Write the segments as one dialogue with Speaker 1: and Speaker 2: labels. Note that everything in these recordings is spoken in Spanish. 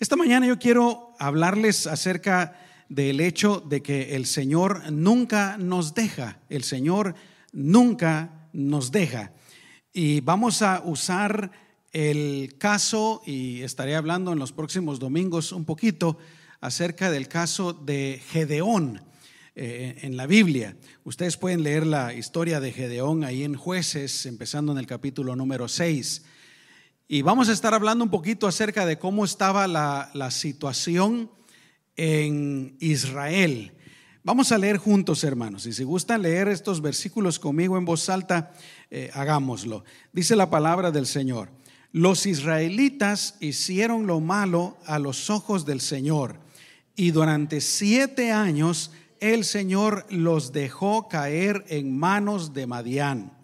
Speaker 1: Esta mañana yo quiero hablarles acerca del hecho de que el Señor nunca nos deja, el Señor nunca nos deja. Y vamos a usar el caso, y estaré hablando en los próximos domingos un poquito acerca del caso de Gedeón eh, en la Biblia. Ustedes pueden leer la historia de Gedeón ahí en jueces, empezando en el capítulo número 6. Y vamos a estar hablando un poquito acerca de cómo estaba la, situación en Israel. Vamos a leer juntos, hermanos. Y si gustan leer estos versículos conmigo en voz alta, eh, hagámoslo. Dice la palabra del Señor. Los israelitas hicieron lo malo a los ojos del Señor y durante siete años el Señor los dejó caer en manos de Madián.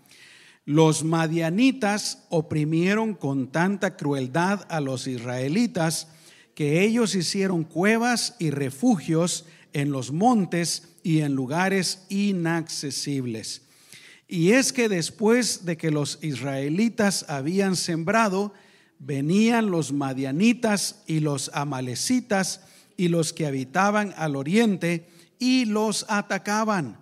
Speaker 1: Los madianitas oprimieron con tanta crueldad a los israelitas que ellos hicieron cuevas y refugios en los montes y en lugares inaccesibles. Y es que después de que los israelitas habían sembrado, venían los madianitas y los amalecitas y los que habitaban al oriente y los atacaban.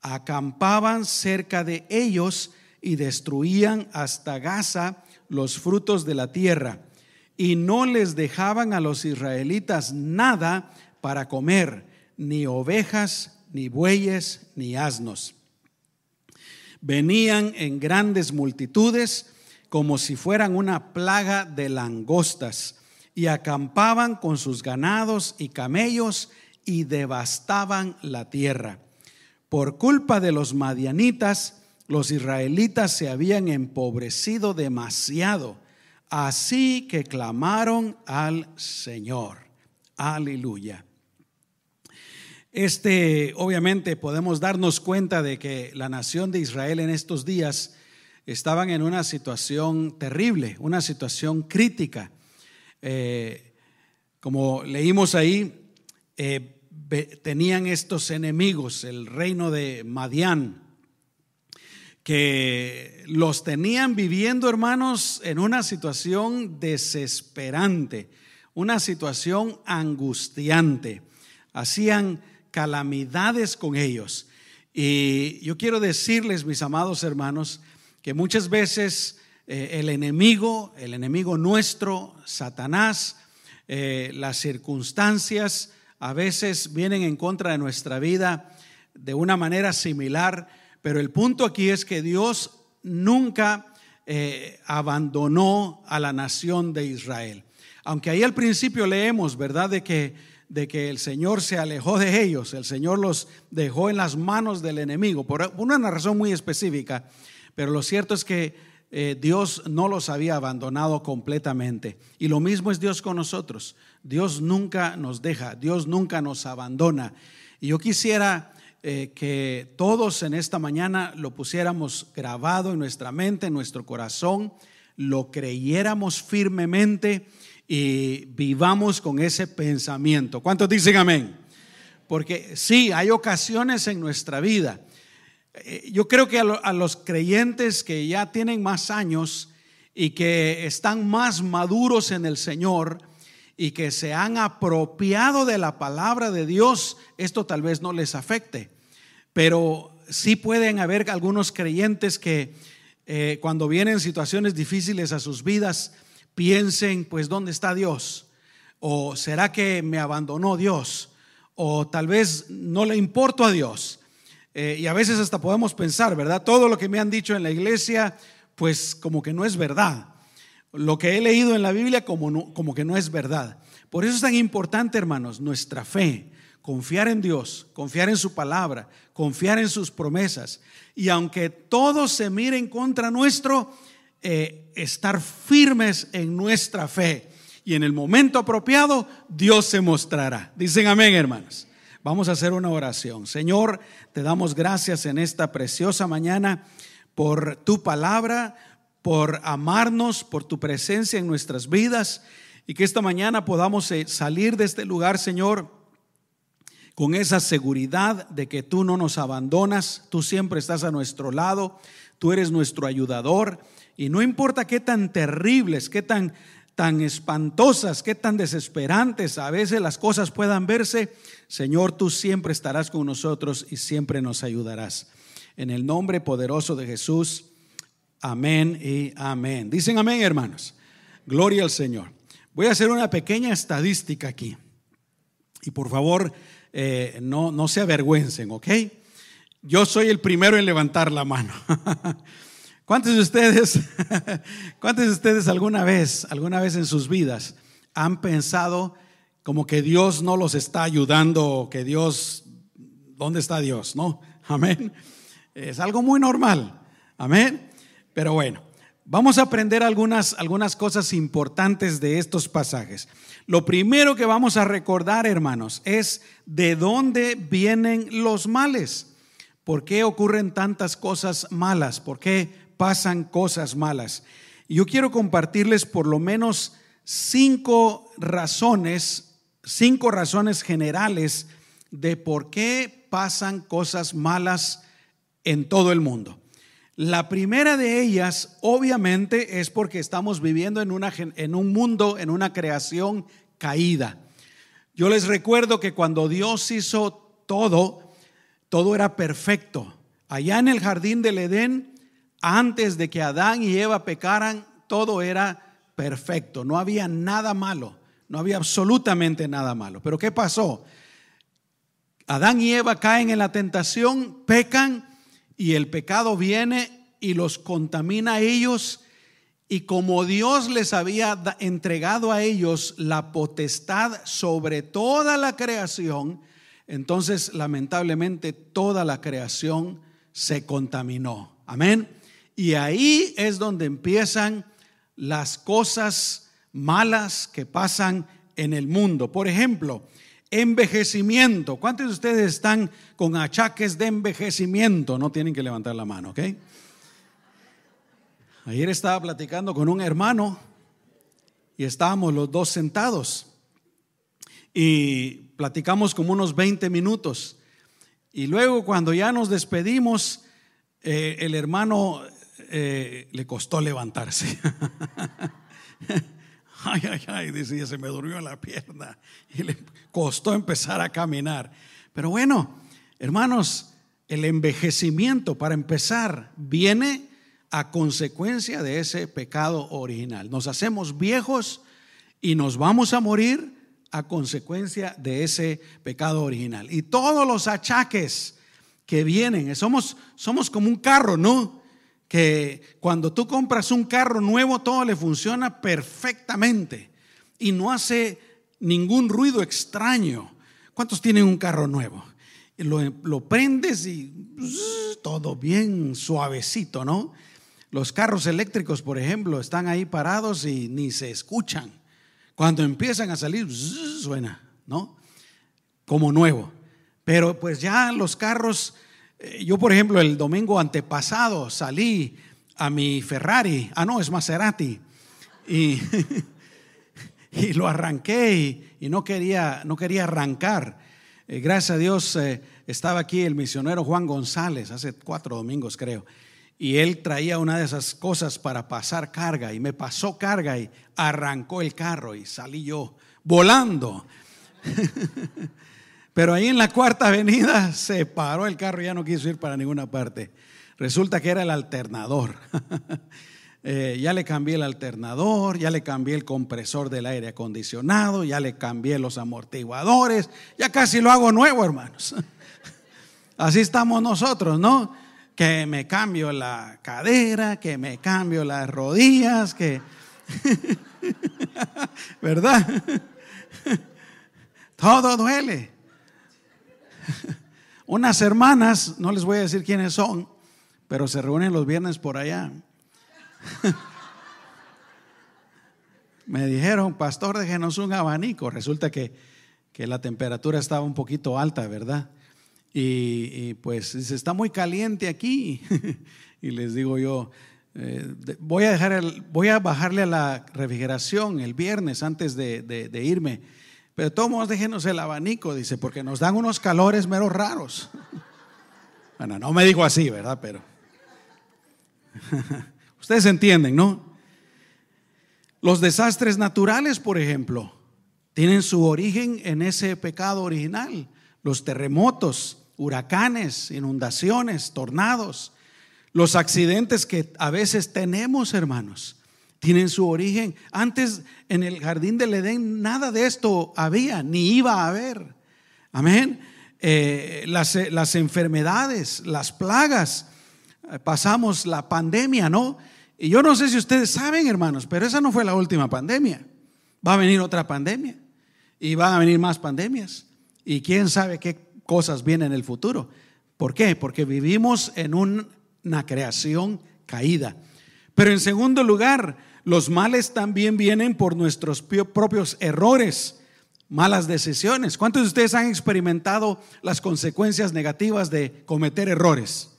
Speaker 1: Acampaban cerca de ellos y destruían hasta Gaza los frutos de la tierra, y no les dejaban a los israelitas nada para comer, ni ovejas, ni bueyes, ni asnos. Venían en grandes multitudes como si fueran una plaga de langostas, y acampaban con sus ganados y camellos y devastaban la tierra. Por culpa de los madianitas, los israelitas se habían empobrecido demasiado, así que clamaron al Señor. Aleluya. Este, obviamente, podemos darnos cuenta de que la nación de Israel en estos días estaban en una situación terrible, una situación crítica. Eh, como leímos ahí, eh, tenían estos enemigos, el reino de Madián, que los tenían viviendo, hermanos, en una situación desesperante, una situación angustiante. Hacían calamidades con ellos. Y yo quiero decirles, mis amados hermanos, que muchas veces eh, el enemigo, el enemigo nuestro, Satanás, eh, las circunstancias a veces vienen en contra de nuestra vida de una manera similar pero el punto aquí es que Dios nunca eh, abandonó a la nación de Israel. Aunque ahí al principio leemos, ¿verdad? De que, de que el Señor se alejó de ellos, el Señor los dejó en las manos del enemigo, por una razón muy específica. Pero lo cierto es que eh, Dios no los había abandonado completamente. Y lo mismo es Dios con nosotros. Dios nunca nos deja, Dios nunca nos abandona. Y yo quisiera eh, que todos en esta mañana lo pusiéramos grabado en nuestra mente, en nuestro corazón, lo creyéramos firmemente y vivamos con ese pensamiento. ¿Cuántos dicen amén? Porque sí, hay ocasiones en nuestra vida. Eh, yo creo que a los creyentes que ya tienen más años y que están más maduros en el Señor, y que se han apropiado de la palabra de Dios, esto tal vez no les afecte. Pero sí pueden haber algunos creyentes que eh, cuando vienen situaciones difíciles a sus vidas, piensen, pues, ¿dónde está Dios? ¿O será que me abandonó Dios? O tal vez no le importo a Dios. Eh, y a veces hasta podemos pensar, ¿verdad? Todo lo que me han dicho en la iglesia, pues como que no es verdad. Lo que he leído en la Biblia como, como que no es verdad. Por eso es tan importante, hermanos, nuestra fe confiar en Dios, confiar en su palabra, confiar en sus promesas. Y aunque todos se miren contra nuestro, eh, estar firmes en nuestra fe. Y en el momento apropiado, Dios se mostrará. Dicen amén, hermanos. Vamos a hacer una oración. Señor, te damos gracias en esta preciosa mañana por tu palabra, por amarnos, por tu presencia en nuestras vidas y que esta mañana podamos eh, salir de este lugar, Señor con esa seguridad de que tú no nos abandonas, tú siempre estás a nuestro lado, tú eres nuestro ayudador y no importa qué tan terribles, qué tan tan espantosas, qué tan desesperantes a veces las cosas puedan verse, Señor, tú siempre estarás con nosotros y siempre nos ayudarás. En el nombre poderoso de Jesús, amén y amén. Dicen amén, hermanos. Gloria al Señor. Voy a hacer una pequeña estadística aquí. Y por favor, eh, no, no se avergüencen, ¿ok? Yo soy el primero en levantar la mano. ¿Cuántos de ustedes, cuántos de ustedes alguna vez, alguna vez en sus vidas han pensado como que Dios no los está ayudando, que Dios, ¿dónde está Dios? ¿No? Amén. Es algo muy normal. Amén. Pero bueno, vamos a aprender algunas, algunas cosas importantes de estos pasajes. Lo primero que vamos a recordar, hermanos, es de dónde vienen los males. ¿Por qué ocurren tantas cosas malas? ¿Por qué pasan cosas malas. Yo quiero compartirles por lo menos cinco razones, cinco razones generales de por qué pasan cosas malas en todo el mundo. La primera de ellas, obviamente, es porque estamos viviendo en, una, en un mundo, en una creación caída. Yo les recuerdo que cuando Dios hizo todo, todo era perfecto. Allá en el jardín del Edén, antes de que Adán y Eva pecaran, todo era perfecto, no había nada malo, no había absolutamente nada malo. Pero ¿qué pasó? Adán y Eva caen en la tentación, pecan y el pecado viene y los contamina a ellos. Y como Dios les había entregado a ellos la potestad sobre toda la creación, entonces lamentablemente toda la creación se contaminó. Amén. Y ahí es donde empiezan las cosas malas que pasan en el mundo. Por ejemplo, envejecimiento. ¿Cuántos de ustedes están con achaques de envejecimiento? No tienen que levantar la mano, ¿ok? Ayer estaba platicando con un hermano y estábamos los dos sentados y platicamos como unos 20 minutos. Y luego cuando ya nos despedimos, eh, el hermano eh, le costó levantarse. ay, ay, ay, decía, se me durmió la pierna y le costó empezar a caminar. Pero bueno, hermanos, el envejecimiento, para empezar, viene a consecuencia de ese pecado original. Nos hacemos viejos y nos vamos a morir a consecuencia de ese pecado original. Y todos los achaques que vienen, somos, somos como un carro, ¿no? Que cuando tú compras un carro nuevo todo le funciona perfectamente y no hace ningún ruido extraño. ¿Cuántos tienen un carro nuevo? Lo, prendes y todo bien suavecito, ¿no? Los carros eléctricos, por ejemplo, están ahí parados y ni se escuchan. Cuando empiezan a salir, suena, ¿no? Como nuevo. Pero pues ya los carros yo, por ejemplo, el domingo antepasado salí a mi Ferrari, ah, no, es Maserati, y, y lo arranqué y, no, quería, no quería arrancar. Eh, gracias a Dios eh, estaba aquí el misionero Juan González, hace cuatro domingos creo, y él traía una de esas cosas para pasar carga y me pasó carga y arrancó el carro y salí yo volando. Pero ahí en la cuarta avenida se paró el carro y ya no quiso ir para ninguna parte. Resulta que era el alternador. Eh, ya le cambié el alternador, ya le cambié el compresor del aire acondicionado, ya le cambié los amortiguadores, ya casi lo hago nuevo, hermanos. Así estamos nosotros, ¿no? Que me cambio la cadera, que me cambio las rodillas, que... ¿Verdad? Todo duele. Unas hermanas, no les voy a decir quiénes son, pero se reúnen los viernes por allá. Me dijeron, pastor, déjenos un abanico. Resulta que, que la temperatura estaba un poquito alta, ¿verdad? Y, pues dice, está muy caliente aquí. y les digo yo, eh, voy, a dejar voy a bajarle a la refrigeración el viernes antes de irme pero todos déjenos el abanico, dice, porque nos dan unos calores meros raros. Bueno, no me dijo así, ¿verdad? Pero ustedes entienden, ¿no? Los desastres naturales, por ejemplo, tienen su origen en ese pecado original. Los terremotos, huracanes, inundaciones, tornados, los accidentes que a veces tenemos, hermanos, tienen su origen. Antes en el jardín del Edén nada de esto había, ni iba a haber. Amén. Eh, las, las enfermedades, las plagas, pasamos la pandemia, ¿no? Y yo no sé si ustedes saben, hermanos, pero esa no fue la última pandemia. Va a venir otra pandemia y van a venir más pandemias. Y quién sabe qué cosas vienen en el futuro. ¿Por qué? Porque vivimos en una creación caída. Pero en segundo lugar, los males también vienen por nuestros propios errores, malas decisiones. ¿Cuántos de ustedes han experimentado las consecuencias negativas de cometer errores?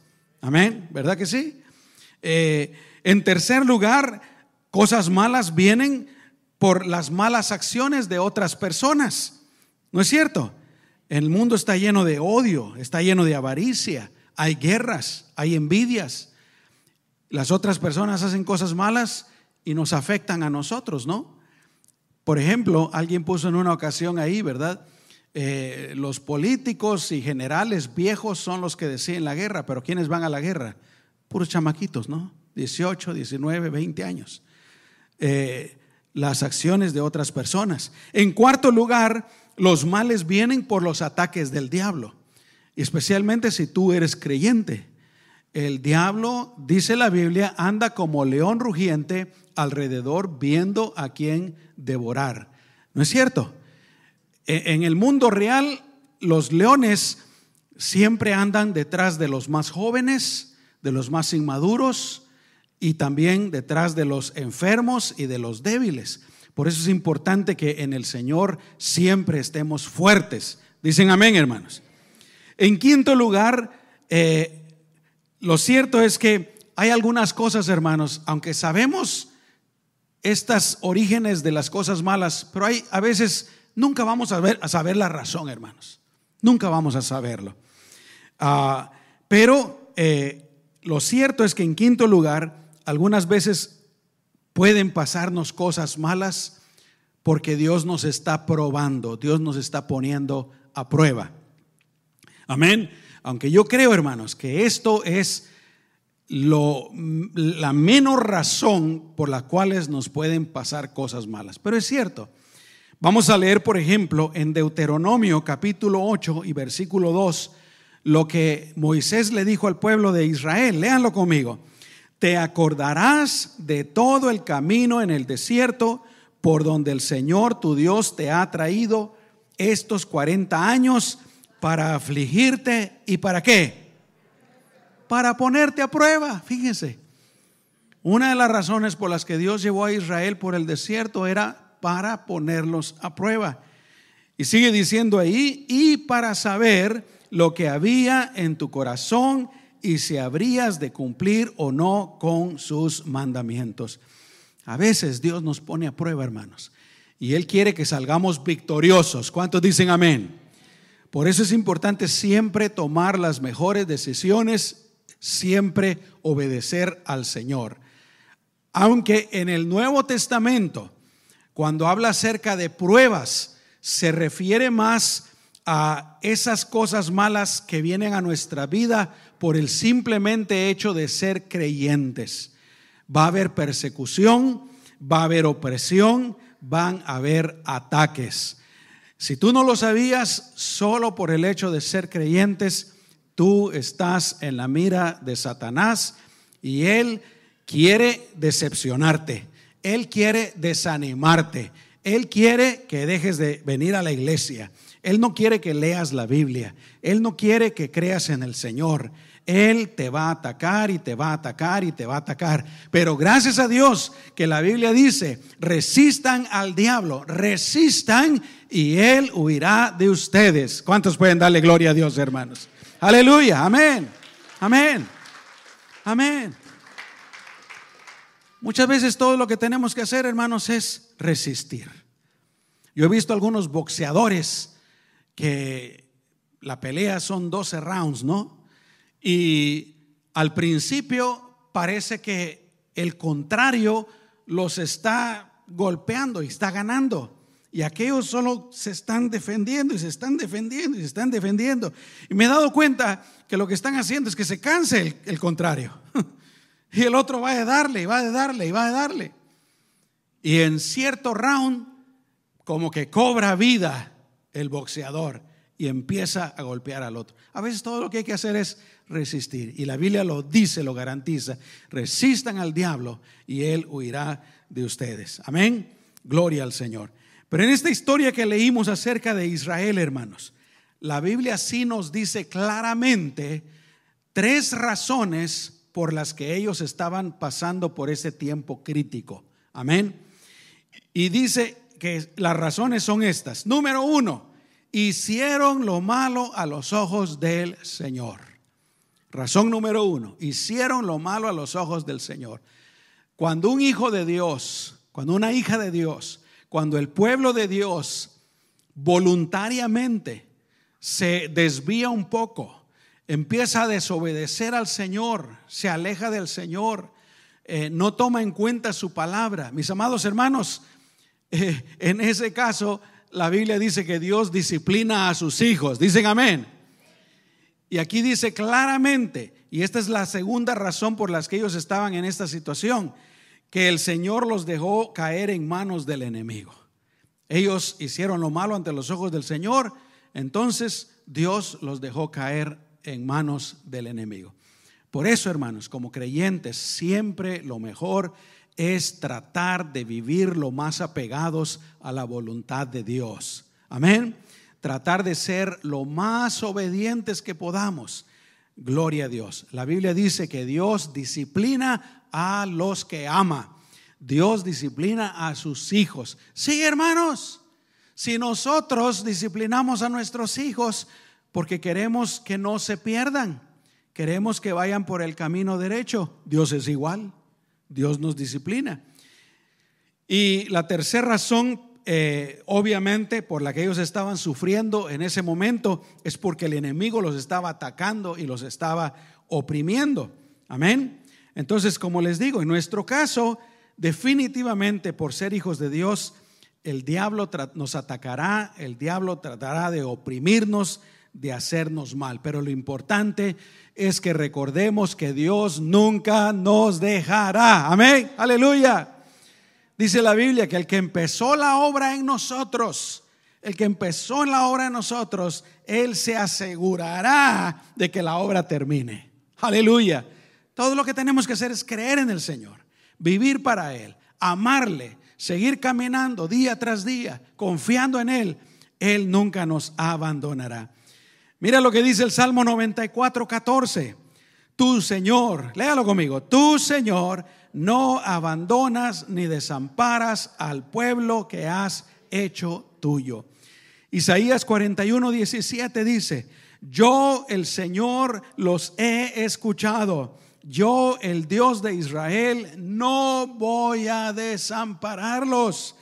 Speaker 1: Amén, ¿verdad que sí? Eh, en tercer lugar, cosas malas vienen por las malas acciones de otras personas. ¿No es cierto? El mundo está lleno de odio, está lleno de avaricia, hay guerras, hay envidias. Las otras personas hacen cosas malas y nos afectan a nosotros, ¿no? Por ejemplo, alguien puso en una ocasión ahí, ¿verdad? Eh, los políticos y generales viejos son los que deciden la guerra, pero ¿quiénes van a la guerra? Puros chamaquitos, ¿no? 18, 19, 20 años. Eh, las acciones de otras personas. En cuarto lugar, los males vienen por los ataques del diablo, especialmente si tú eres creyente. El diablo, dice la Biblia, anda como león rugiente alrededor viendo a quién devorar. ¿No es cierto? E, en el mundo real, los leones siempre andan detrás de los más jóvenes, de los más inmaduros, y también detrás de los enfermos y de los débiles. Por eso es importante que en el Señor siempre estemos fuertes. Dicen amén, hermanos. En quinto lugar, eh, lo cierto es que hay algunas cosas, hermanos, aunque sabemos estas orígenes de las cosas malas, pero hay a veces nunca vamos a, ver, a saber la razón, hermanos. Nunca vamos a saberlo. Ah, pero eh, lo cierto es que en quinto lugar, algunas veces pueden pasarnos cosas malas porque Dios nos está probando, Dios nos está poniendo a prueba. Amén. Aunque yo creo, hermanos, que esto es lo, la menos razón por la cuales nos pueden pasar cosas malas. Pero es cierto. Vamos a leer, por ejemplo, en Deuteronomio capítulo 8 y versículo 2, lo que Moisés le dijo al pueblo de Israel. Léanlo conmigo te acordarás de todo el camino en el desierto por donde el Señor tu Dios te ha traído estos 40 años para afligirte y para qué? Para ponerte a prueba, fíjense. Una de las razones por las que Dios llevó a Israel por el desierto era para ponerlos a prueba. Y sigue diciendo ahí, y para saber lo que había en tu corazón y si habrías de cumplir o no con sus mandamientos. A veces Dios nos pone a prueba, hermanos, y Él quiere que salgamos victoriosos. ¿Cuántos dicen amén? Por eso es importante siempre tomar las mejores decisiones, siempre obedecer al Señor. Aunque en el Nuevo Testamento, cuando habla acerca de pruebas, se refiere más a esas cosas malas que vienen a nuestra vida por el simplemente hecho de ser creyentes. Va a haber persecución, va a haber opresión, van a haber ataques. Si tú no lo sabías, solo por el hecho de ser creyentes, tú estás en la mira de Satanás y él quiere decepcionarte, él quiere desanimarte, él quiere que dejes de venir a la iglesia. Él no quiere que leas la Biblia. Él no quiere que creas en el Señor. Él te va a atacar y te va a atacar y te va a atacar. Pero gracias a Dios que la Biblia dice, resistan al diablo, resistan y Él huirá de ustedes. ¿Cuántos pueden darle gloria a Dios, hermanos? Aleluya, amén, amén, amén. Muchas veces todo lo que tenemos que hacer, hermanos, es resistir. Yo he visto algunos boxeadores que la pelea son 12 rounds, ¿no? Y al principio parece que el contrario los está golpeando y está ganando. Y aquellos solo se están defendiendo y se están defendiendo y se están defendiendo. Y me he dado cuenta que lo que están haciendo es que se canse el, el contrario. y el otro va a darle, y va a darle, y va a darle. Y en cierto round, como que cobra vida el boxeador y empieza a golpear al otro. A veces todo lo que hay que hacer es resistir. Y la Biblia lo dice, lo garantiza. Resistan al diablo y él huirá de ustedes. Amén. Gloria al Señor. Pero en esta historia que leímos acerca de Israel, hermanos, la Biblia sí nos dice claramente tres razones por las que ellos estaban pasando por ese tiempo crítico. Amén. Y dice que las razones son estas. Número uno, hicieron lo malo a los ojos del Señor. Razón número uno, hicieron lo malo a los ojos del Señor. Cuando un hijo de Dios, cuando una hija de Dios, cuando el pueblo de Dios voluntariamente se desvía un poco, empieza a desobedecer al Señor, se aleja del Señor, eh, no toma en cuenta su palabra. Mis amados hermanos, eh, en ese caso la Biblia dice que Dios disciplina a sus hijos. Dicen amén. Y aquí dice claramente, y esta es la segunda razón por las que ellos estaban en esta situación, que el Señor los dejó caer en manos del enemigo. Ellos hicieron lo malo ante los ojos del Señor, entonces Dios los dejó caer en manos del enemigo. Por eso, hermanos, como creyentes, siempre lo mejor es tratar de vivir lo más apegados a la voluntad de Dios. Amén. Tratar de ser lo más obedientes que podamos. Gloria a Dios. La Biblia dice que Dios disciplina a los que ama. Dios disciplina a sus hijos. Sí, hermanos. Si nosotros disciplinamos a nuestros hijos porque queremos que no se pierdan, queremos que vayan por el camino derecho, Dios es igual. Dios nos disciplina. Y la tercera razón, eh, obviamente, por la que ellos estaban sufriendo en ese momento, es porque el enemigo los estaba atacando y los estaba oprimiendo. Amén. Entonces, como les digo, en nuestro caso, definitivamente por ser hijos de Dios, el diablo nos atacará, el diablo tratará de oprimirnos, de hacernos mal. Pero lo importante es que recordemos que Dios nunca nos dejará. Amén. Aleluya. Dice la Biblia que el que empezó la obra en nosotros, el que empezó la obra en nosotros, Él se asegurará de que la obra termine. Aleluya. Todo lo que tenemos que hacer es creer en el Señor, vivir para Él, amarle, seguir caminando día tras día, confiando en Él. Él nunca nos abandonará. Mira lo que dice el Salmo 94, 14. Tu Señor, léalo conmigo, tu Señor no abandonas ni desamparas al pueblo que has hecho tuyo. Isaías 41, 17 dice, yo el Señor los he escuchado, yo el Dios de Israel no voy a desampararlos.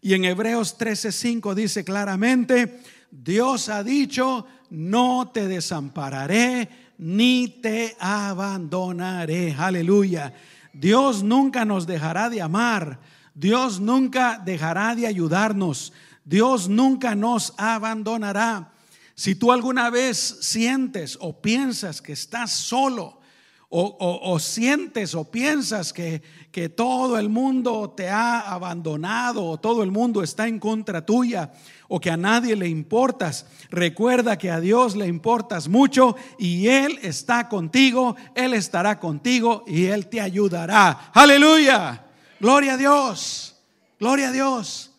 Speaker 1: Y en Hebreos 13:5 dice claramente, Dios ha dicho, no te desampararé ni te abandonaré. Aleluya. Dios nunca nos dejará de amar. Dios nunca dejará de ayudarnos. Dios nunca nos abandonará. Si tú alguna vez sientes o piensas que estás solo, o, sientes o piensas que, que todo el mundo te ha abandonado o todo el mundo está en contra tuya, o que a nadie le importas. Recuerda que a Dios le importas mucho y Él está contigo, Él estará contigo y Él te ayudará. Aleluya. Gloria a Dios. Gloria a Dios.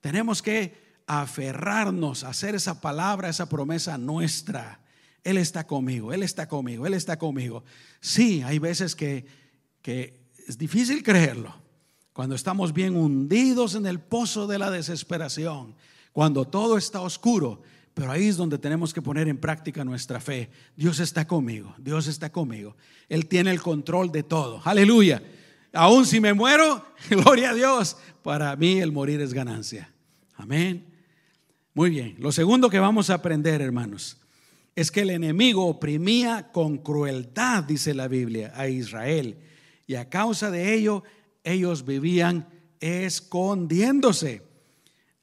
Speaker 1: Tenemos que aferrarnos a hacer esa palabra, esa promesa nuestra. Él está conmigo, Él está conmigo, Él está conmigo. Sí, hay veces que, que es difícil creerlo. Cuando estamos bien hundidos en el pozo de la desesperación cuando todo está oscuro. Pero ahí es donde tenemos que poner en práctica nuestra fe. Dios está conmigo, Dios está conmigo. Él tiene el control de todo. Aleluya. Aún si me muero, gloria a Dios, para mí el morir es ganancia. Amén. Muy bien. Lo segundo que vamos a aprender, hermanos, es que el enemigo oprimía con crueldad, dice la Biblia, a Israel. Y a causa de ello, ellos vivían escondiéndose.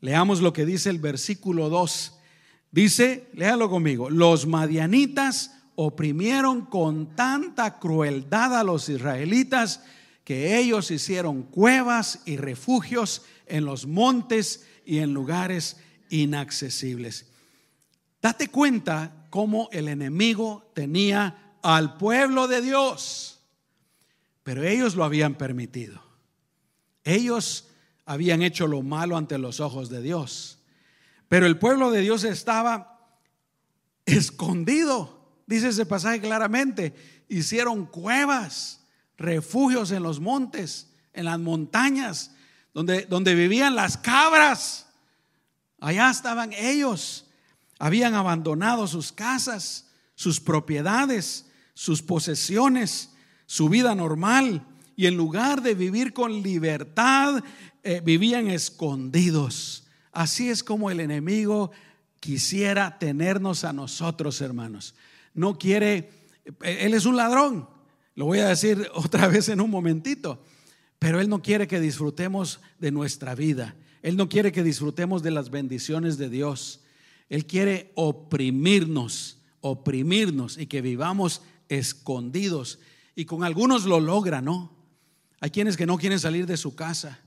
Speaker 1: Leamos lo que dice el versículo 2. Dice, léalo conmigo, los madianitas oprimieron con tanta crueldad a los israelitas que ellos hicieron cuevas y refugios en los montes y en lugares inaccesibles. Date cuenta cómo el enemigo tenía al pueblo de Dios, pero ellos lo habían permitido. Ellos habían hecho lo malo ante los ojos de Dios, pero el pueblo de Dios estaba escondido, dice ese pasaje claramente. Hicieron cuevas, refugios en los montes, en las montañas, donde, donde vivían las cabras. Allá estaban ellos. Habían abandonado sus casas, sus propiedades, sus posesiones, su vida normal. Y en lugar de vivir con libertad, eh, vivían escondidos. Así es como el enemigo quisiera tenernos a nosotros, hermanos. No quiere, eh, él es un ladrón. Lo voy a decir otra vez en un momentito. Pero Él no quiere que disfrutemos de nuestra vida. Él no quiere que disfrutemos de las bendiciones de Dios. Él quiere oprimirnos, oprimirnos y que vivamos escondidos. Y con algunos lo logra, ¿no? Hay quienes que no quieren salir de su casa.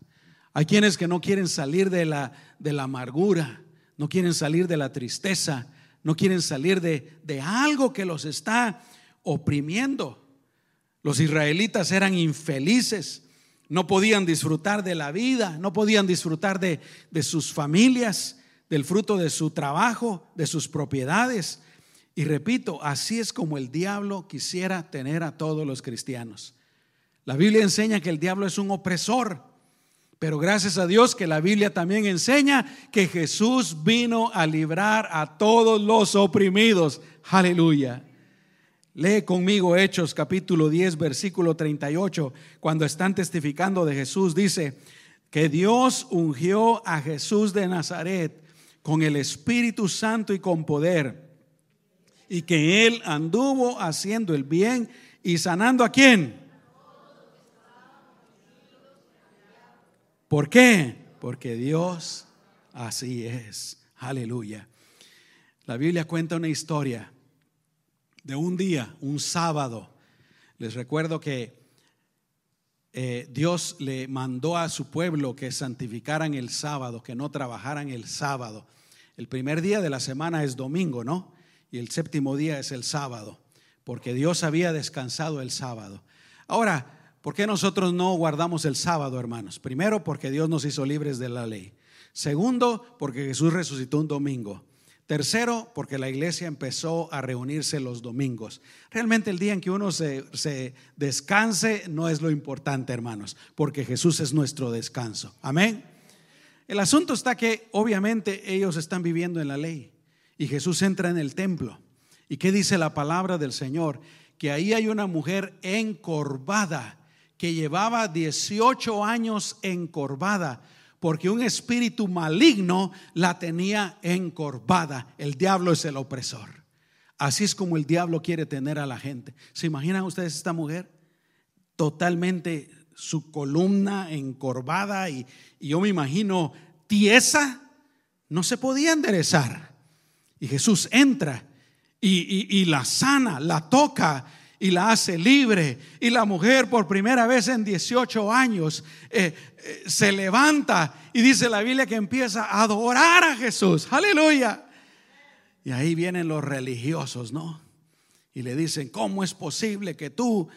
Speaker 1: Hay quienes que no quieren salir de la, de la amargura, no quieren salir de la tristeza, no quieren salir de, de algo que los está oprimiendo. Los israelitas eran infelices, no podían disfrutar de la vida, no podían disfrutar de, sus familias, del fruto de su trabajo, de sus propiedades. Y repito, así es como el diablo quisiera tener a todos los cristianos. La Biblia enseña que el diablo es un opresor, pero gracias a Dios que la Biblia también enseña que Jesús vino a librar a todos los oprimidos. Aleluya. Lee conmigo Hechos capítulo 10, versículo 38, cuando están testificando de Jesús, dice que Dios ungió a Jesús de Nazaret con el Espíritu Santo y con poder, y que él anduvo haciendo el bien y sanando a quién. ¿Por qué? Porque Dios así es. Aleluya. La Biblia cuenta una historia de un día, un sábado. Les recuerdo que eh, Dios le mandó a su pueblo que santificaran el sábado, que no trabajaran el sábado. El primer día de la semana es domingo, ¿no? Y el séptimo día es el sábado, porque Dios había descansado el sábado. Ahora, ¿por qué nosotros no guardamos el sábado, hermanos? Primero, porque Dios nos hizo libres de la ley. Segundo, porque Jesús resucitó un domingo. Tercero, porque la iglesia empezó a reunirse los domingos. Realmente el día en que uno se, descanse no es lo importante, hermanos, porque Jesús es nuestro descanso. Amén. El asunto está que obviamente ellos están viviendo en la ley y Jesús entra en el templo. ¿Y qué dice la palabra del Señor? Que ahí hay una mujer encorvada que llevaba 18 años encorvada porque un espíritu maligno la tenía encorvada. El diablo es el opresor. Así es como el diablo quiere tener a la gente. ¿Se imaginan ustedes esta mujer? Totalmente su columna encorvada y, yo me imagino tiesa, no se podía enderezar. Y Jesús entra y la sana, la toca y la hace libre. Y la mujer por primera vez en 18 años eh, eh, se levanta y dice la Biblia que empieza a adorar a Jesús. Aleluya. Y ahí vienen los religiosos, ¿no? Y le dicen, ¿cómo es posible que tú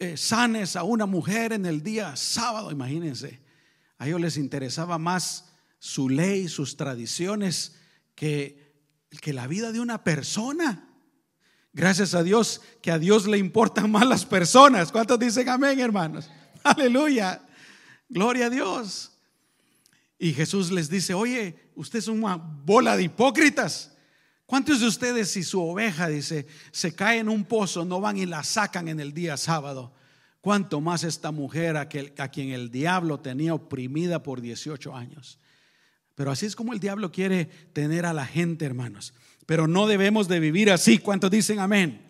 Speaker 1: eh, sanes a una mujer en el día sábado? Imagínense. A ellos les interesaba más su ley, sus tradiciones, que, que la vida de una persona. Gracias a Dios que a Dios le importan más las personas. ¿Cuántos dicen amén, hermanos? Aleluya. Gloria a Dios. Y Jesús les dice, oye, usted es una bola de hipócritas. ¿Cuántos de ustedes si su oveja, dice, se cae en un pozo, no van y la sacan en el día sábado? ¿Cuánto más esta mujer a, a quien el diablo tenía oprimida por 18 años? Pero así es como el diablo quiere tener a la gente, hermanos pero no debemos de vivir así. ¿Cuántos dicen amén?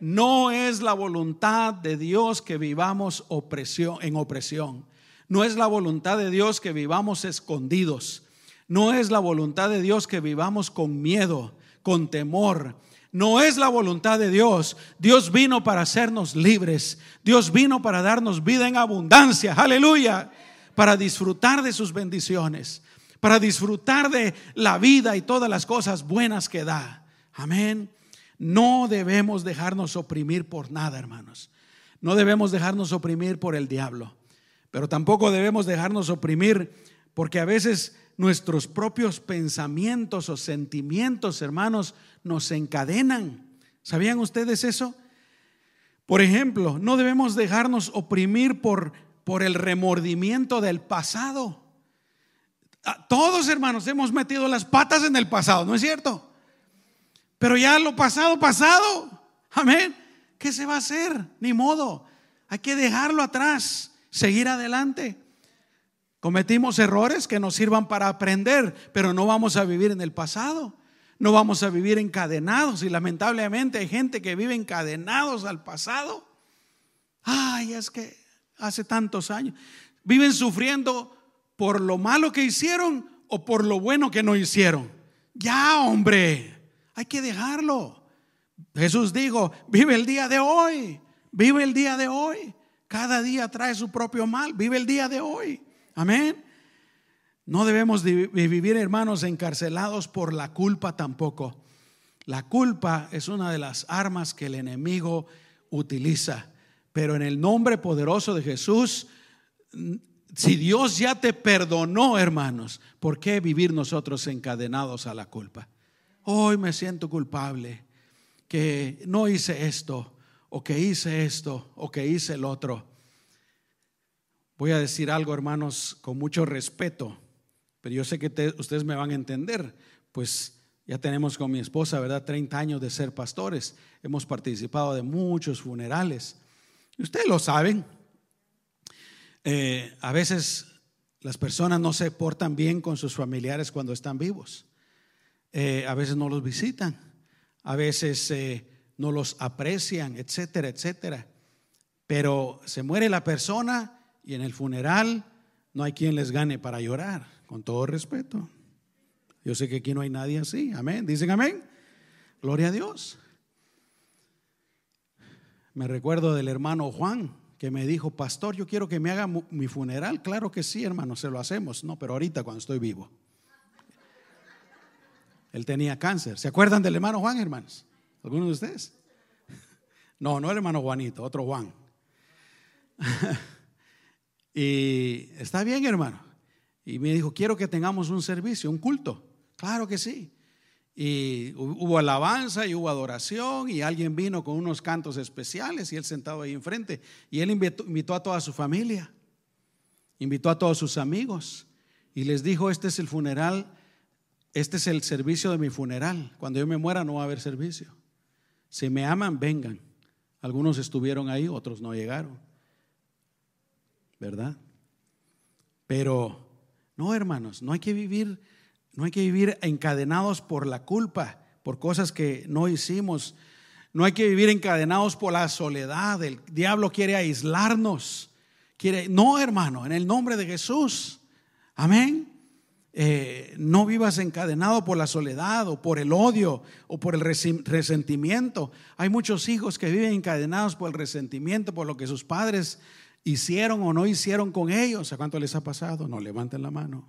Speaker 1: No es la voluntad de Dios que vivamos opresión, en opresión. No es la voluntad de Dios que vivamos escondidos. No es la voluntad de Dios que vivamos con miedo, con temor. No es la voluntad de Dios. Dios vino para hacernos libres. Dios vino para darnos vida en abundancia. Aleluya. Para disfrutar de sus bendiciones. Para disfrutar de la vida y todas las cosas buenas que da. Amén. No debemos dejarnos oprimir por nada, hermanos. No debemos dejarnos oprimir por el diablo. Pero tampoco debemos dejarnos oprimir porque a veces nuestros propios pensamientos o sentimientos, hermanos, nos encadenan. ¿Sabían ustedes eso? Por ejemplo, no debemos dejarnos oprimir por, por el remordimiento del pasado. Ah, todos, hermanos, hemos metido las patas en el pasado, ¿no es cierto? Pero ya lo pasado, pasado. Amén. ¿Qué se va a hacer? Ni modo. Hay que dejarlo atrás, seguir adelante. Cometimos errores que nos sirvan para aprender, pero no vamos a vivir en el pasado. No vamos a vivir encadenados y lamentablemente hay gente que vive encadenados al pasado. Ay, es que hace tantos años viven sufriendo por lo malo que hicieron o por lo bueno que no hicieron. Ya, hombre, hay que dejarlo. Jesús dijo, vive el día de hoy, vive el día de hoy. Cada día trae su propio mal, vive el día de hoy. Amén. No debemos vivir, hermanos, encarcelados por la culpa tampoco. La culpa es una de las armas que el enemigo utiliza. Pero en el nombre poderoso de Jesús, si Dios ya te perdonó, hermanos, ¿por qué vivir nosotros encadenados a la culpa? Hoy me siento culpable que no hice esto, o que hice esto, o que hice el otro. Voy a decir algo, hermanos, con mucho respeto, pero yo sé que ustedes me van a entender, pues ya tenemos con mi esposa, ¿verdad? 30 años de ser pastores. Hemos participado de muchos funerales. Ustedes lo saben. Eh, a veces las personas no se portan bien con sus familiares cuando están vivos. Eh, a veces no los visitan. A veces eh, no los aprecian, etcétera, etcétera. Pero se muere la persona y en el funeral no hay quien les gane para llorar, con todo respeto. Yo sé que aquí no hay nadie así, amén. Dicen amén. Gloria a Dios. Me recuerdo del hermano Juan que me dijo, pastor, yo quiero que me haga mi funeral. Claro que sí, hermano, se lo hacemos. No, pero ahorita cuando estoy vivo. Él tenía cáncer. ¿Se acuerdan del hermano Juan, hermanos? ¿Algunos de ustedes? No, no el hermano Juanito, otro Juan. Y está bien, hermano. Y me dijo, quiero que tengamos un servicio, un culto. Claro que sí. Y hubo alabanza y hubo adoración y alguien vino con unos cantos especiales y él sentado ahí enfrente. Y él invitó, a toda su familia, invitó a todos sus amigos y les dijo, este es el funeral, este es el servicio de mi funeral. Cuando yo me muera no va a haber servicio. Si me aman, vengan. Algunos estuvieron ahí, otros no llegaron. ¿Verdad? Pero no, hermanos, no hay que vivir, no hay que vivir encadenados por la culpa, por cosas que no hicimos. No hay que vivir encadenados por la soledad. El diablo quiere aislarnos. Quiere, no, hermano, en el nombre de Jesús. Amén. Eh, no vivas encadenado por la soledad o por el odio o por el resentimiento. Hay muchos hijos que viven encadenados por el resentimiento, por lo que sus padres hicieron o no hicieron con ellos. ¿A cuánto les ha pasado? No, levanten la mano.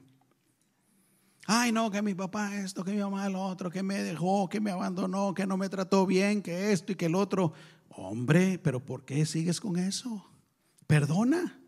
Speaker 1: Ay, no, que mi papá esto, que mi mamá lo otro, que me dejó, que me abandonó, que no me trató bien, que esto y que el otro. Hombre, pero ¿por qué sigues con eso? Perdona.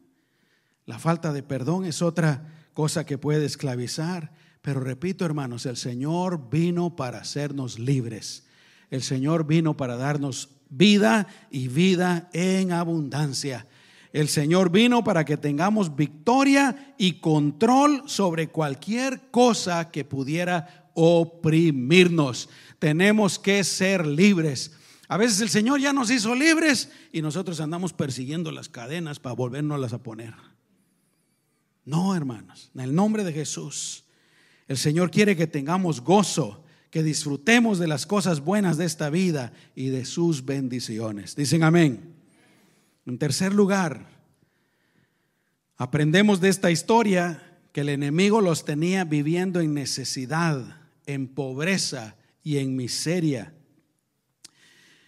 Speaker 1: La falta de perdón es otra cosa que puede esclavizar. Pero repito, hermanos, el Señor vino para hacernos libres. El Señor vino para darnos vida y vida en abundancia. El Señor vino para que tengamos victoria y control sobre cualquier cosa que pudiera oprimirnos. Tenemos que ser libres. A veces el Señor ya nos hizo libres y nosotros andamos persiguiendo las cadenas para volvernos a poner. No, hermanos, en el nombre de Jesús. El Señor quiere que tengamos gozo, que disfrutemos de las cosas buenas de esta vida y de sus bendiciones. Dicen amén. En tercer lugar, Aprendemos de esta historia que el enemigo los tenía viviendo en necesidad, en pobreza y en miseria.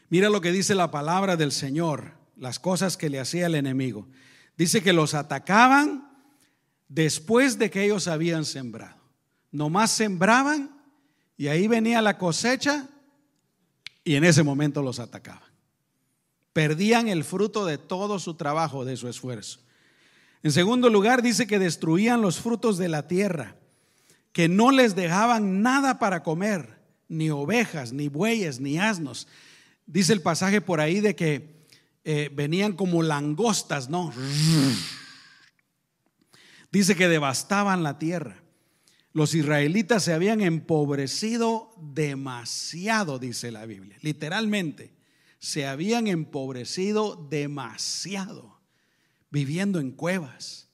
Speaker 1: Mira lo que dice la palabra del Señor, las cosas que le hacía el enemigo. Dice que los atacaban después de que ellos habían sembrado. Nomás sembraban y ahí venía la cosecha y en ese momento los atacaban. Perdían el fruto de todo su trabajo, de su esfuerzo. En segundo lugar, dice que destruían los frutos de la tierra, que no les dejaban nada para comer, ni ovejas, ni bueyes, ni asnos. Dice el pasaje por ahí de que eh, venían como langostas, ¿no? Dice que devastaban la tierra. Los israelitas se habían empobrecido demasiado, dice la Biblia. Literalmente, se habían empobrecido demasiado, viviendo en cuevas,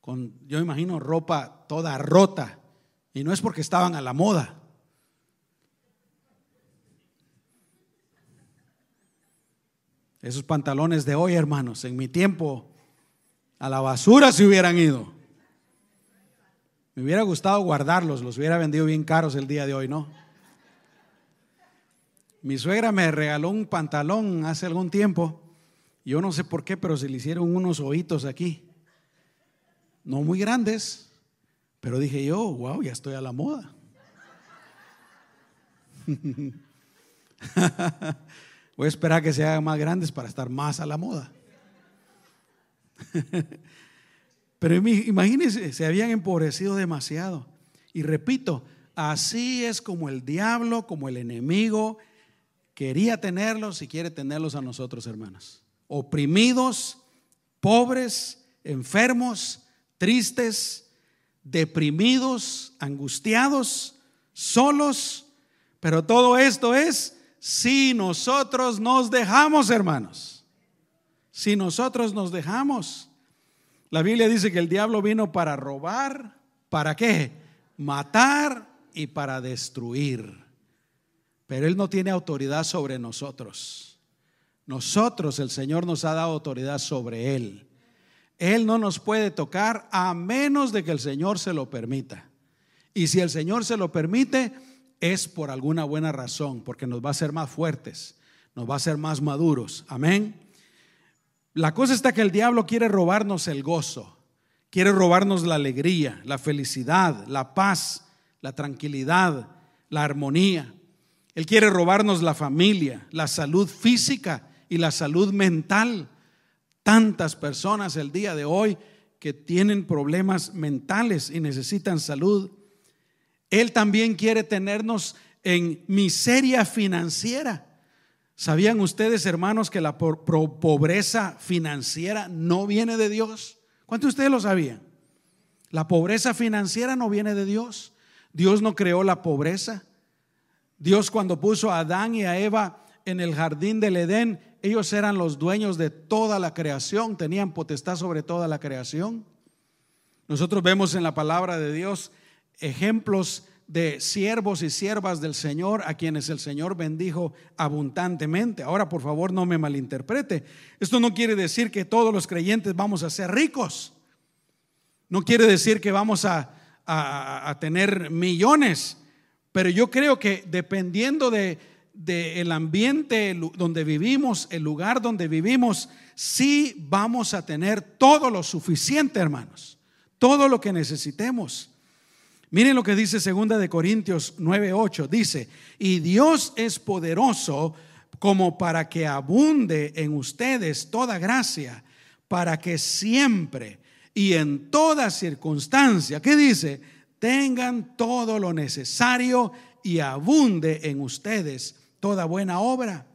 Speaker 1: con, yo imagino, ropa toda rota. Y no es porque estaban a la moda. Esos pantalones de hoy, hermanos, en mi tiempo, a la basura se hubieran ido. Me hubiera gustado guardarlos, los hubiera vendido bien caros el día de hoy, ¿no? Mi suegra me regaló un pantalón hace algún tiempo. Yo no sé por qué, pero se le hicieron unos ojitos aquí. No muy grandes, pero dije yo, wow, ya estoy a la moda. Voy a esperar que se hagan más grandes para estar más a la moda. Pero imagínense, se habían empobrecido demasiado. Y repito, así es como el diablo, como el enemigo quería tenerlos y quiere tenerlos a nosotros, hermanos. Oprimidos, pobres, enfermos, tristes, deprimidos, angustiados, solos. Pero todo esto es si nosotros nos dejamos, hermanos. Si nosotros nos dejamos. La Biblia dice que el diablo vino para robar, ¿para qué? Matar y para destruir. Pero Él no tiene autoridad sobre nosotros. Nosotros, el Señor nos ha dado autoridad sobre Él. Él no nos puede tocar a menos de que el Señor se lo permita. Y si el Señor se lo permite, es por alguna buena razón, porque nos va a hacer más fuertes, nos va a hacer más maduros. Amén. La cosa está que el diablo quiere robarnos el gozo, quiere robarnos la alegría, la felicidad, la paz, la tranquilidad, la armonía. Él quiere robarnos la familia, la salud física y la salud mental. Tantas personas el día de hoy que tienen problemas mentales y necesitan salud. Él también quiere tenernos en miseria financiera. ¿Sabían ustedes, hermanos, que la pobreza financiera no viene de Dios? ¿Cuántos de ustedes lo sabían? La pobreza financiera no viene de Dios. Dios no creó la pobreza. Dios cuando puso a Adán y a Eva en el jardín del Edén, ellos eran los dueños de toda la creación, tenían potestad sobre toda la creación. Nosotros vemos en la palabra de Dios ejemplos de siervos y siervas del Señor a quienes el Señor bendijo abundantemente. Ahora, por favor, no me malinterprete. Esto no quiere decir que todos los creyentes vamos a ser ricos. No quiere decir que vamos a, tener millones. Pero yo creo que dependiendo de, el ambiente donde vivimos, el lugar donde vivimos, sí vamos a tener todo lo suficiente, hermanos. Todo lo que necesitemos. Miren lo que dice segunda de Corintios 9:8, dice, "Y Dios es poderoso como para que abunde en ustedes toda gracia, para que siempre y en toda circunstancia, ¿qué dice? Tengan todo lo necesario y abunde en ustedes toda buena obra."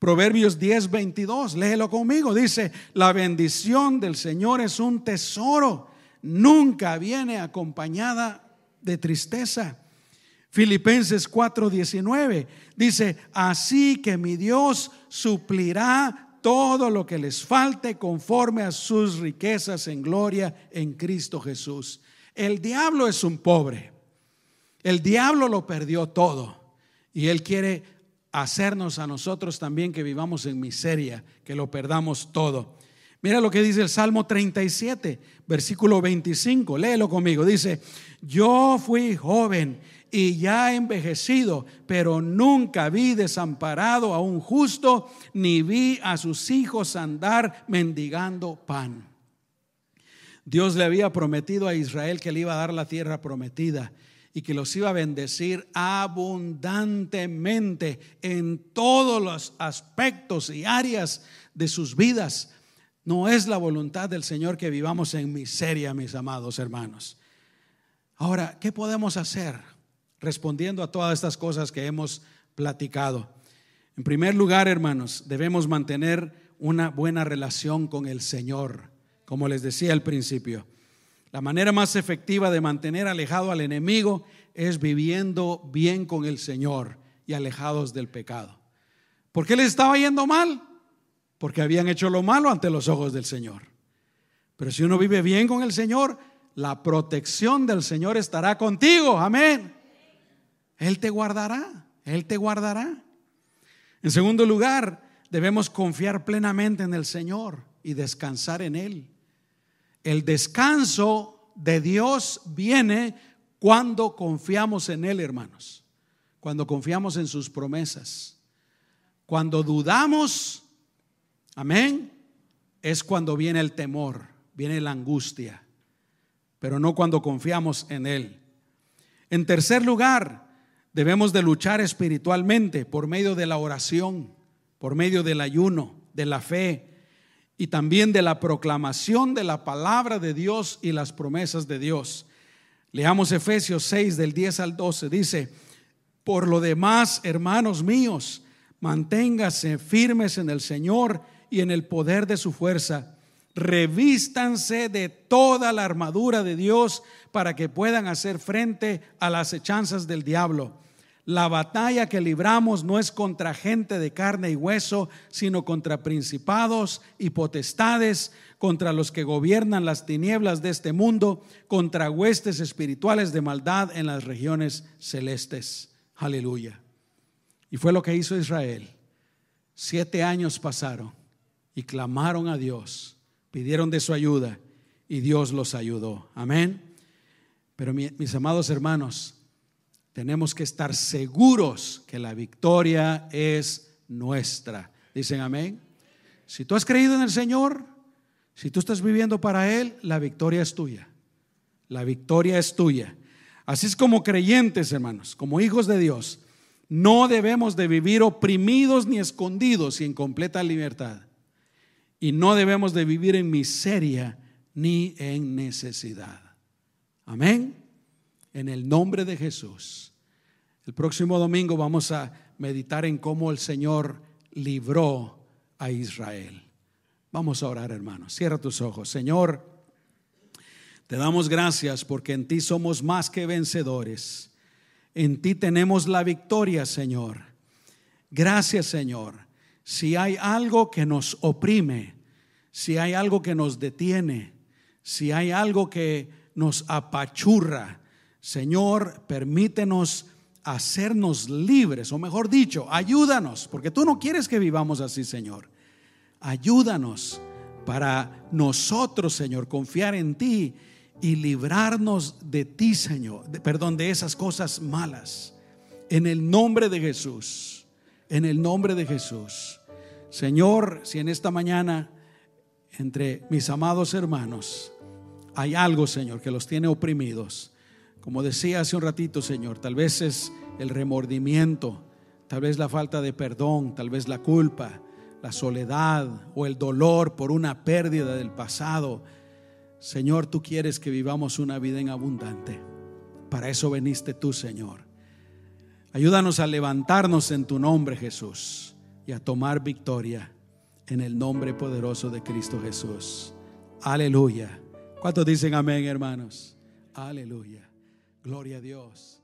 Speaker 1: Proverbios 10, 22, léelo conmigo, dice, la bendición del Señor es un tesoro, nunca viene acompañada de tristeza. Filipenses 4:19 dice, así que mi Dios suplirá todo lo que les falte conforme a sus riquezas en gloria en Cristo Jesús. El diablo es un pobre. El diablo lo perdió todo. Y él quiere hacernos a nosotros también que vivamos en miseria, que lo perdamos todo. Mira lo que dice el Salmo 37, versículo 25. Léelo conmigo. Dice, yo fui joven y ya envejecido, pero nunca vi desamparado a un justo, ni vi a sus hijos andar mendigando pan. Dios le había prometido a Israel que le iba a dar la tierra prometida y que los iba a bendecir abundantemente en todos los aspectos y áreas de sus vidas. No es la voluntad del Señor que vivamos en miseria, mis amados hermanos. Ahora, ¿qué podemos hacer respondiendo a todas estas cosas que hemos platicado? En primer lugar, hermanos, debemos mantener una buena relación con el Señor, como les decía al principio. La manera más efectiva de mantener alejado al enemigo es viviendo bien con el Señor y alejados del pecado. ¿Por qué les estaba yendo mal? Porque habían hecho lo malo ante los ojos del Señor. Pero si uno vive bien con el Señor, la protección del Señor estará contigo. Amén. Él te guardará. Él te guardará. En segundo lugar, debemos confiar plenamente en el Señor y descansar en Él. El descanso de Dios viene cuando confiamos en Él, hermanos. Cuando confiamos en sus promesas. Cuando dudamos, amén, es cuando viene el temor, viene la angustia, pero no cuando confiamos en Él. En tercer lugar, debemos de luchar espiritualmente por medio de la oración, por medio del ayuno, de la fe, y también de la proclamación de la palabra de Dios y las promesas de Dios. Leamos Efesios 6 del 10 al 12. Dice, por lo demás, hermanos míos, manténgase firmes en el Señor y en el poder de su fuerza. Revístanse de toda la armadura de Dios para que puedan hacer frente a las hechanzas del diablo la batalla que libramos no es contra gente de carne y hueso, sino contra principados y potestades, contra los que gobiernan las tinieblas de este mundo, contra huestes espirituales de maldad en las regiones celestes. Aleluya. Y fue lo que hizo Israel. Siete años pasaron y clamaron a Dios, pidieron de su ayuda y Dios los ayudó. Amén. Pero mis amados hermanos, tenemos que estar seguros que la victoria es nuestra. Dicen amén. Si tú has creído en el Señor, si tú estás viviendo para Él, la victoria es tuya. La victoria es tuya. Así es como creyentes, hermanos, como hijos de Dios, no debemos de vivir oprimidos ni escondidos y en completa libertad. Y no debemos de vivir en miseria ni en necesidad. Amén en el nombre de Jesús. El próximo domingo vamos a meditar en cómo el Señor libró a Israel. Vamos a orar, hermanos. Cierra tus ojos. Señor, te damos gracias porque en ti somos más que vencedores. En ti tenemos la victoria, Señor. Gracias, Señor. Si hay algo que nos oprime, si hay algo que nos detiene, si hay algo que nos apachurra, Señor, permítenos hacernos libres, o mejor dicho, ayúdanos, porque tú no quieres que vivamos así, Señor. Ayúdanos para nosotros, Señor, confiar en ti y librarnos de ti, Señor, perdón, de esas cosas malas. En el nombre de Jesús, en el nombre de Jesús. Señor, si en esta mañana entre mis amados hermanos hay algo, Señor, que los tiene oprimidos, como decía hace un ratito, Señor, tal vez es el remordimiento, tal vez la falta de perdón, tal vez la culpa, la soledad o el dolor por una pérdida del pasado. Señor, tú quieres que vivamos una vida en abundante. Para eso veniste tú, Señor. Ayúdanos a levantarnos en tu nombre, Jesús, y a tomar victoria en el nombre poderoso de Cristo Jesús. Aleluya. ¿Cuántos dicen amén, hermanos? Aleluya. Gloria a Dios.